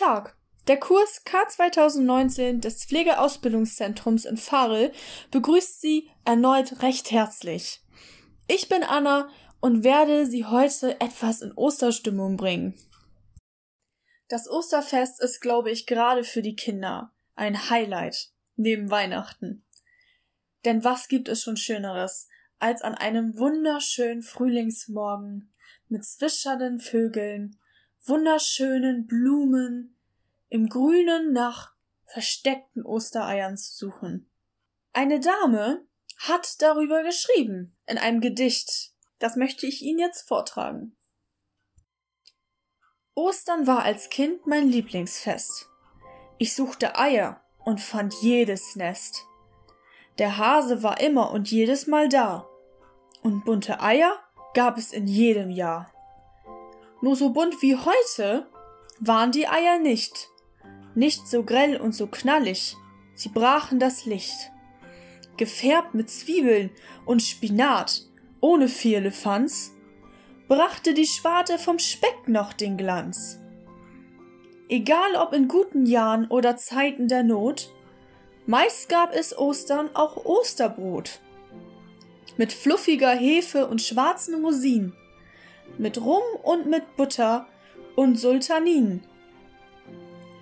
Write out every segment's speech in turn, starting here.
Tag. Der Kurs K 2019 des Pflegeausbildungszentrums in Farel begrüßt Sie erneut recht herzlich. Ich bin Anna und werde Sie heute etwas in Osterstimmung bringen. Das Osterfest ist, glaube ich, gerade für die Kinder ein Highlight neben Weihnachten. Denn was gibt es schon Schöneres, als an einem wunderschönen Frühlingsmorgen mit zwischernden Vögeln, wunderschönen Blumen, im Grünen nach versteckten Ostereiern zu suchen. Eine Dame hat darüber geschrieben in einem Gedicht. Das möchte ich Ihnen jetzt vortragen. Ostern war als Kind mein Lieblingsfest. Ich suchte Eier und fand jedes Nest. Der Hase war immer und jedes Mal da. Und bunte Eier gab es in jedem Jahr. Nur so bunt wie heute waren die Eier nicht. Nicht so grell und so knallig, sie brachen das Licht. Gefärbt mit Zwiebeln und Spinat, ohne Firlefanz, brachte die Schwarte vom Speck noch den Glanz. Egal ob in guten Jahren oder Zeiten der Not, meist gab es Ostern auch Osterbrot. Mit fluffiger Hefe und schwarzen Rosinen, mit Rum und mit Butter und Sultanin.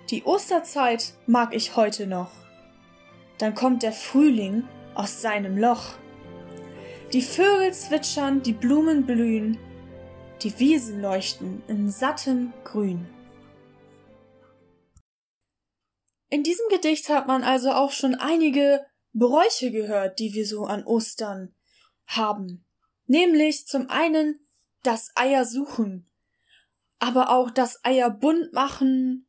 Die Osterzeit mag ich heute noch. Dann kommt der Frühling aus seinem Loch. Die Vögel zwitschern, die Blumen blühen, die Wiesen leuchten in sattem Grün. In diesem Gedicht hat man also auch schon einige Bräuche gehört, die wir so an Ostern haben. Nämlich zum einen das Eier suchen, aber auch das Eier bunt machen,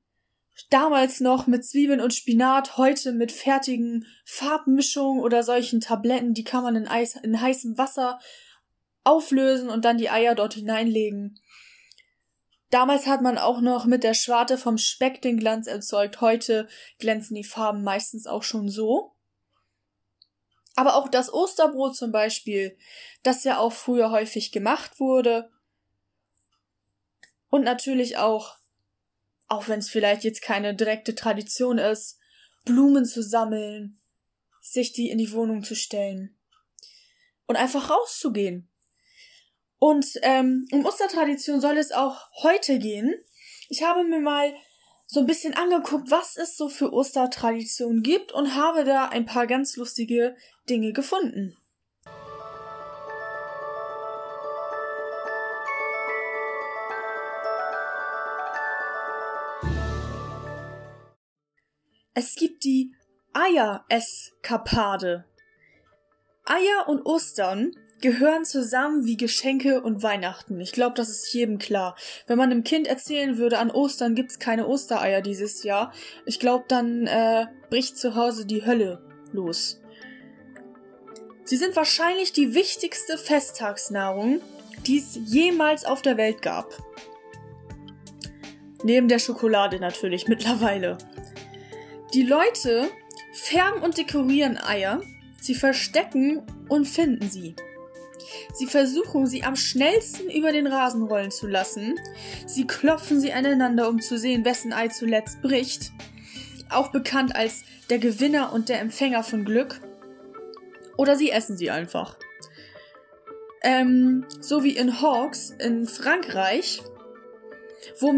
damals noch mit Zwiebeln und Spinat, heute mit fertigen Farbmischungen oder solchen Tabletten, die kann man in, Eis, in heißem Wasser auflösen und dann die Eier dort hineinlegen. Damals hat man auch noch mit der Schwarte vom Speck den Glanz erzeugt. Heute glänzen die Farben meistens auch schon so. Aber auch das Osterbrot zum Beispiel, das ja auch früher häufig gemacht wurde. Und natürlich auch, auch wenn es vielleicht jetzt keine direkte Tradition ist, Blumen zu sammeln, sich die in die Wohnung zu stellen und einfach rauszugehen. Und ähm, um Ostertradition soll es auch heute gehen. Ich habe mir mal so ein bisschen angeguckt, was es so für Ostertraditionen gibt und habe da ein paar ganz lustige Dinge gefunden. Es gibt die Eier-Eskapade. Eier und Ostern gehören zusammen wie Geschenke und Weihnachten. Ich glaube, das ist jedem klar. Wenn man einem Kind erzählen würde, an Ostern gibt's keine Ostereier dieses Jahr, ich glaube, dann äh, bricht zu Hause die Hölle los. Sie sind wahrscheinlich die wichtigste Festtagsnahrung, die es jemals auf der Welt gab. Neben der Schokolade natürlich mittlerweile. Die Leute färben und dekorieren Eier, sie verstecken und finden sie. Sie versuchen, sie am schnellsten über den Rasen rollen zu lassen. Sie klopfen sie aneinander, um zu sehen, wessen Ei zuletzt bricht. Auch bekannt als der Gewinner und der Empfänger von Glück. Oder sie essen sie einfach. Ähm, so wie in Hawks in Frankreich, wo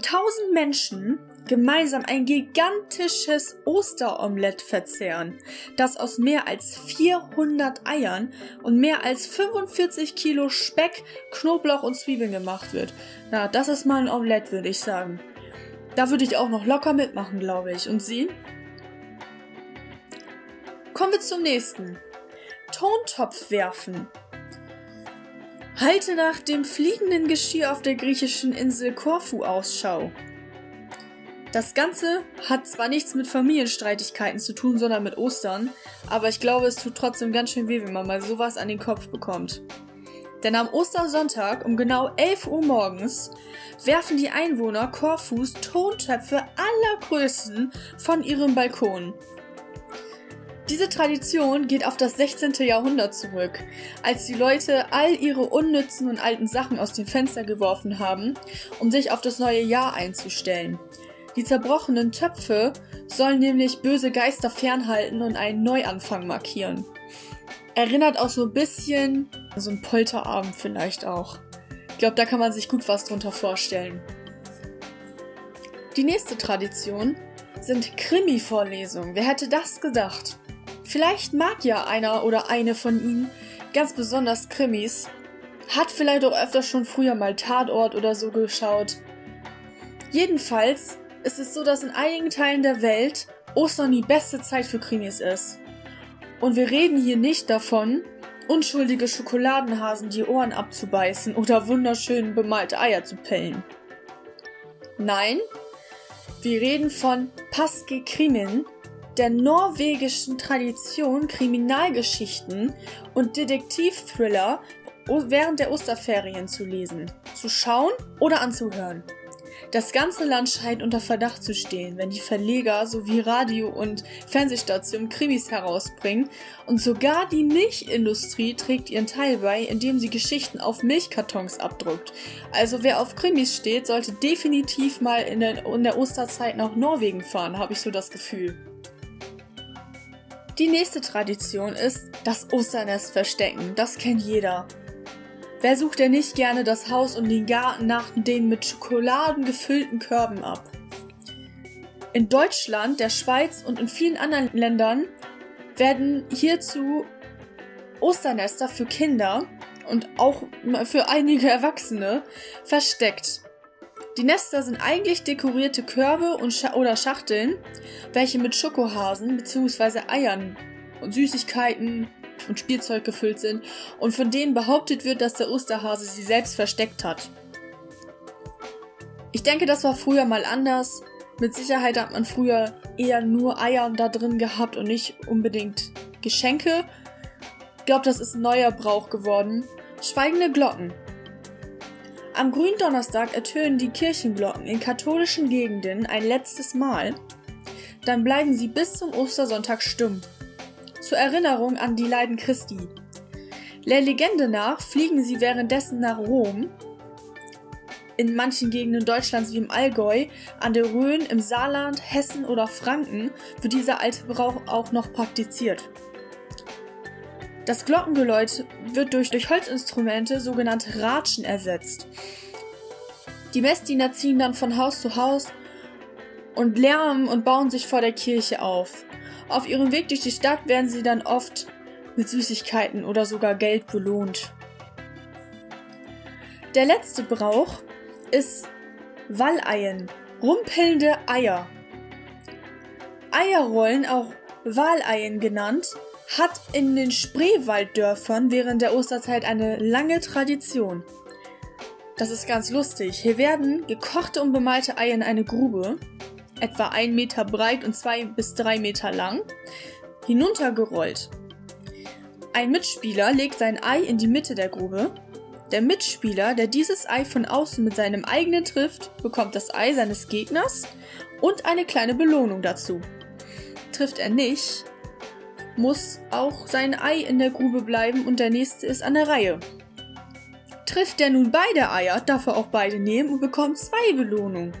tausend Menschen gemeinsam ein gigantisches Osteromelett verzehren, das aus mehr als 400 Eiern und mehr als 45 Kilo Speck, Knoblauch und Zwiebeln gemacht wird. Na, das ist mal ein Omelett, würde ich sagen. Da würde ich auch noch locker mitmachen, glaube ich. Und Sie? Kommen wir zum nächsten. Tontopf werfen. Halte nach dem fliegenden Geschirr auf der griechischen Insel Korfu Ausschau. Das Ganze hat zwar nichts mit Familienstreitigkeiten zu tun, sondern mit Ostern, aber ich glaube, es tut trotzdem ganz schön weh, wenn man mal sowas an den Kopf bekommt. Denn am Ostersonntag um genau 11 Uhr morgens werfen die Einwohner Korfus Tontöpfe aller Größen von ihrem Balkon. Diese Tradition geht auf das 16. Jahrhundert zurück, als die Leute all ihre unnützen und alten Sachen aus dem Fenster geworfen haben, um sich auf das neue Jahr einzustellen. Die zerbrochenen Töpfe sollen nämlich böse Geister fernhalten und einen Neuanfang markieren. Erinnert auch so ein bisschen so ein Polterabend vielleicht auch. Ich glaube, da kann man sich gut was drunter vorstellen. Die nächste Tradition sind Krimi-Vorlesungen. Wer hätte das gedacht? Vielleicht mag ja einer oder eine von Ihnen ganz besonders Krimis, hat vielleicht auch öfter schon früher mal Tatort oder so geschaut. Jedenfalls ist es so, dass in einigen Teilen der Welt Ostern die beste Zeit für Krimis ist. Und wir reden hier nicht davon, unschuldige Schokoladenhasen die Ohren abzubeißen oder wunderschön bemalte Eier zu pellen. Nein, wir reden von Paske Krimin, der norwegischen Tradition, Kriminalgeschichten und Detektivthriller während der Osterferien zu lesen, zu schauen oder anzuhören. Das ganze Land scheint unter Verdacht zu stehen, wenn die Verleger sowie Radio- und Fernsehstationen Krimis herausbringen und sogar die Milchindustrie trägt ihren Teil bei, indem sie Geschichten auf Milchkartons abdruckt. Also wer auf Krimis steht, sollte definitiv mal in der, in der Osterzeit nach Norwegen fahren, habe ich so das Gefühl. Die nächste Tradition ist das Osternest verstecken. Das kennt jeder. Wer sucht denn nicht gerne das Haus und den Garten nach den mit Schokoladen gefüllten Körben ab? In Deutschland, der Schweiz und in vielen anderen Ländern werden hierzu Osternester für Kinder und auch für einige Erwachsene versteckt. Die Nester sind eigentlich dekorierte Körbe und Scha oder Schachteln, welche mit Schokohasen bzw. Eiern und Süßigkeiten, und Spielzeug gefüllt sind und von denen behauptet wird, dass der Osterhase sie selbst versteckt hat. Ich denke, das war früher mal anders. Mit Sicherheit hat man früher eher nur Eier da drin gehabt und nicht unbedingt Geschenke. Ich glaube, das ist ein neuer Brauch geworden. Schweigende Glocken. Am Gründonnerstag ertönen die Kirchenglocken in katholischen Gegenden ein letztes Mal. Dann bleiben sie bis zum Ostersonntag stumm zur Erinnerung an die Leiden Christi. Der Legende nach fliegen sie währenddessen nach Rom, in manchen Gegenden Deutschlands wie im Allgäu, an der Rhön, im Saarland, Hessen oder Franken wird dieser alte Brauch auch noch praktiziert. Das Glockengeläut wird durch, durch Holzinstrumente, sogenannte Ratschen, ersetzt. Die Messdiener ziehen dann von Haus zu Haus und lärmen und bauen sich vor der Kirche auf. Auf ihrem Weg durch die Stadt werden sie dann oft mit Süßigkeiten oder sogar Geld belohnt. Der letzte Brauch ist Walleien, rumpelnde Eier. Eierrollen, auch Waleien genannt, hat in den Spreewalddörfern während der Osterzeit eine lange Tradition. Das ist ganz lustig. Hier werden gekochte und bemalte Eier in eine Grube etwa 1 Meter breit und 2 bis 3 Meter lang, hinuntergerollt. Ein Mitspieler legt sein Ei in die Mitte der Grube. Der Mitspieler, der dieses Ei von außen mit seinem eigenen trifft, bekommt das Ei seines Gegners und eine kleine Belohnung dazu. Trifft er nicht, muss auch sein Ei in der Grube bleiben und der nächste ist an der Reihe. Trifft er nun beide Eier, darf er auch beide nehmen und bekommt zwei Belohnungen.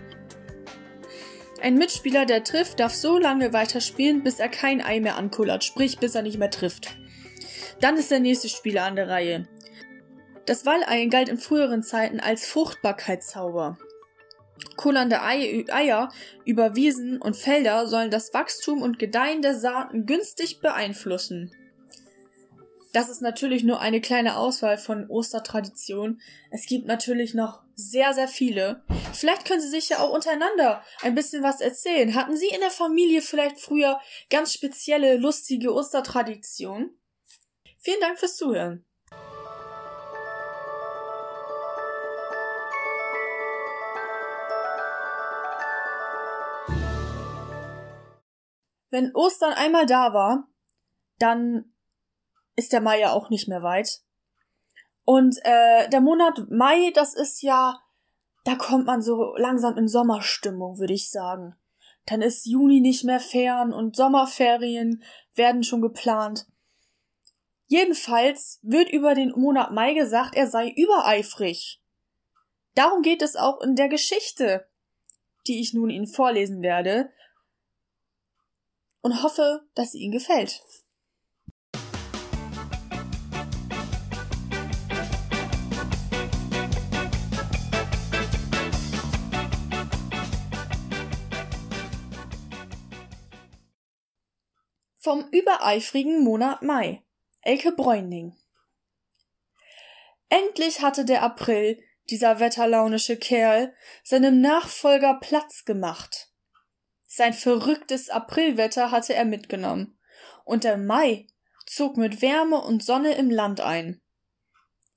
Ein Mitspieler, der trifft, darf so lange weiterspielen, bis er kein Ei mehr ankullert, sprich bis er nicht mehr trifft. Dann ist der nächste Spieler an der Reihe. Das Walleien galt in früheren Zeiten als Fruchtbarkeitszauber. Kullernde Eier über Wiesen und Felder sollen das Wachstum und Gedeihen der Saaten günstig beeinflussen. Das ist natürlich nur eine kleine Auswahl von Ostertraditionen. Es gibt natürlich noch sehr, sehr viele. Vielleicht können Sie sich ja auch untereinander ein bisschen was erzählen. Hatten Sie in der Familie vielleicht früher ganz spezielle, lustige Ostertraditionen? Vielen Dank fürs Zuhören. Wenn Ostern einmal da war, dann ist der Mai ja auch nicht mehr weit. Und äh, der Monat Mai, das ist ja, da kommt man so langsam in Sommerstimmung, würde ich sagen. dann ist Juni nicht mehr fern und Sommerferien werden schon geplant. Jedenfalls wird über den Monat Mai gesagt, er sei übereifrig. Darum geht es auch in der Geschichte, die ich nun Ihnen vorlesen werde, und hoffe, dass sie Ihnen gefällt. Vom übereifrigen Monat Mai. Elke Bräuning. Endlich hatte der April, dieser wetterlaunische Kerl, seinem Nachfolger Platz gemacht. Sein verrücktes Aprilwetter hatte er mitgenommen, und der Mai zog mit Wärme und Sonne im Land ein.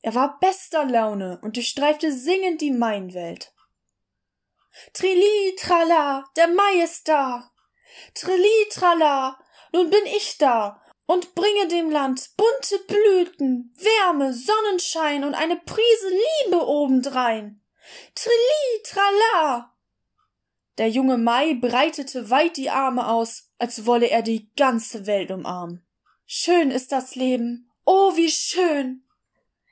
Er war bester Laune und durchstreifte singend die Mainwelt. Trili, trala, der Mai ist da. Trili, trala, nun bin ich da und bringe dem Land bunte Blüten, Wärme, Sonnenschein und eine Prise Liebe obendrein. Trilli, trala! Der junge Mai breitete weit die Arme aus, als wolle er die ganze Welt umarmen. Schön ist das Leben, oh wie schön!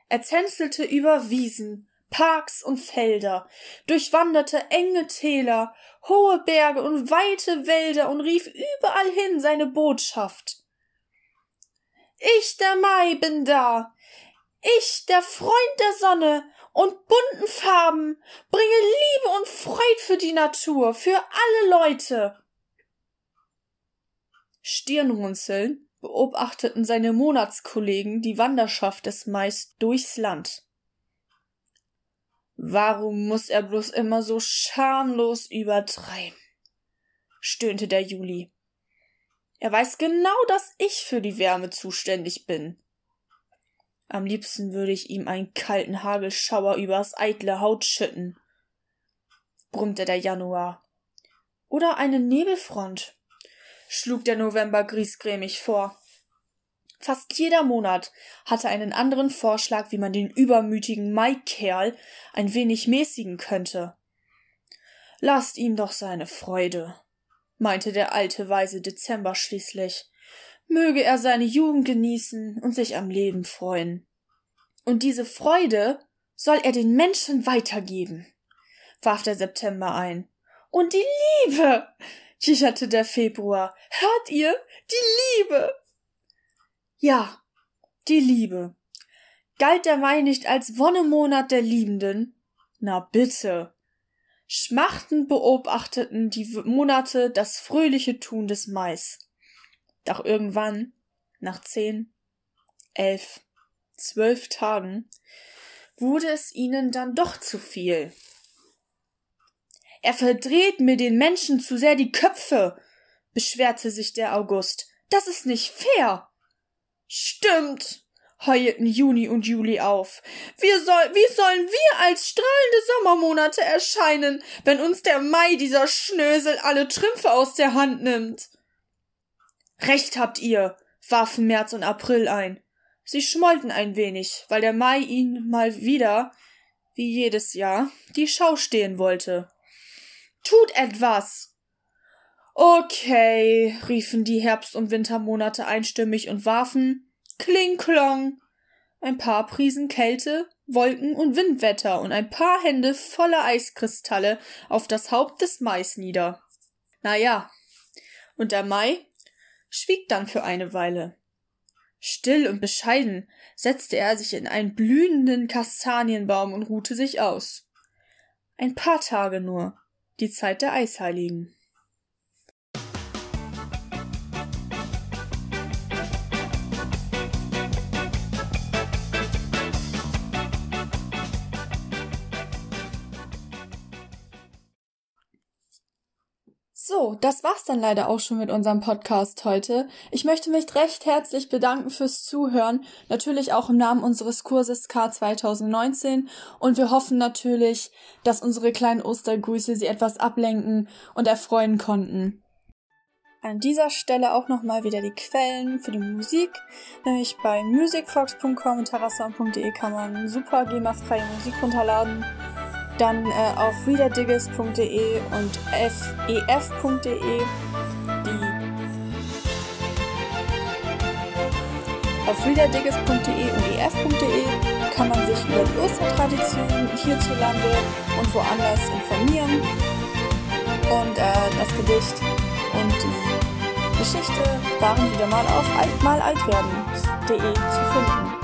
Er tänzelte über Wiesen, Parks und Felder, durchwanderte enge Täler, hohe Berge und weite Wälder und rief überall hin seine Botschaft. Ich, der Mai, bin da. Ich, der Freund der Sonne und bunten Farben, bringe Liebe und Freud für die Natur, für alle Leute. Stirnrunzeln beobachteten seine Monatskollegen die Wanderschaft des Mais durchs Land. Warum muss er bloß immer so schamlos übertreiben? stöhnte der Juli. Er weiß genau, dass ich für die Wärme zuständig bin. Am liebsten würde ich ihm einen kalten Hagelschauer übers eitle Haut schütten, brummte der Januar. Oder eine Nebelfront, schlug der November griesgrämig vor. Fast jeder Monat hatte einen anderen Vorschlag, wie man den übermütigen Maikerl ein wenig mäßigen könnte. Lasst ihn doch seine Freude, meinte der alte weise Dezember schließlich. Möge er seine Jugend genießen und sich am Leben freuen. Und diese Freude soll er den Menschen weitergeben, warf der September ein. Und die Liebe, kicherte der Februar. Hört ihr? Die Liebe. Ja, die Liebe. Galt der Mai nicht als Wonnemonat der Liebenden? Na bitte. Schmachtend beobachteten die Monate das fröhliche Tun des Mais. Doch irgendwann, nach zehn, elf, zwölf Tagen, wurde es ihnen dann doch zu viel. Er verdreht mir den Menschen zu sehr die Köpfe, beschwerte sich der August. Das ist nicht fair. Stimmt, heulten Juni und Juli auf. Wir soll, wie sollen wir als strahlende Sommermonate erscheinen, wenn uns der Mai dieser Schnösel alle Trümpfe aus der Hand nimmt? Recht habt ihr, warfen März und April ein. Sie schmollten ein wenig, weil der Mai ihnen mal wieder, wie jedes Jahr, die Schau stehen wollte. Tut etwas! Okay, riefen die Herbst- und Wintermonate einstimmig und warfen Kling-Klong ein paar Prisen Kälte, Wolken und Windwetter und ein paar Hände voller Eiskristalle auf das Haupt des Mais nieder. Na ja, und der Mai schwieg dann für eine Weile. Still und bescheiden setzte er sich in einen blühenden Kastanienbaum und ruhte sich aus. Ein paar Tage nur, die Zeit der Eisheiligen. So, das war's dann leider auch schon mit unserem Podcast heute. Ich möchte mich recht herzlich bedanken fürs Zuhören, natürlich auch im Namen unseres Kurses K 2019 und wir hoffen natürlich, dass unsere kleinen Ostergrüße Sie etwas ablenken und erfreuen konnten. An dieser Stelle auch nochmal wieder die Quellen für die Musik, nämlich bei musicfox.com und terrassound.de kann man super GEMA-freie Musik runterladen. Dann äh, auf readerdiggers.de und fef.de. Die auf readerdiggers.de und ef.de kann man sich über die Ostertradition hierzulande und woanders informieren. Und äh, das Gedicht und die Geschichte waren wieder mal auf altmalaltwerden.de zu finden.